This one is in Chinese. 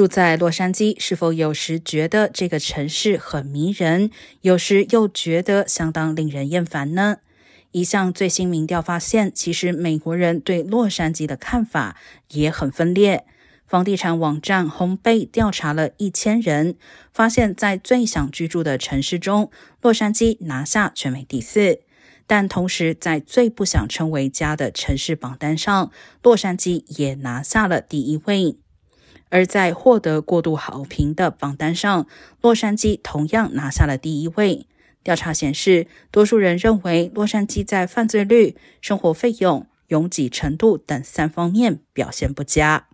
住在洛杉矶，是否有时觉得这个城市很迷人，有时又觉得相当令人厌烦呢？一项最新民调发现，其实美国人对洛杉矶的看法也很分裂。房地产网站 HomeBay 调查了一千人，发现，在最想居住的城市中，洛杉矶拿下全美第四。但同时，在最不想称为家的城市榜单上，洛杉矶也拿下了第一位。而在获得过度好评的榜单上，洛杉矶同样拿下了第一位。调查显示，多数人认为洛杉矶在犯罪率、生活费用、拥挤程度等三方面表现不佳。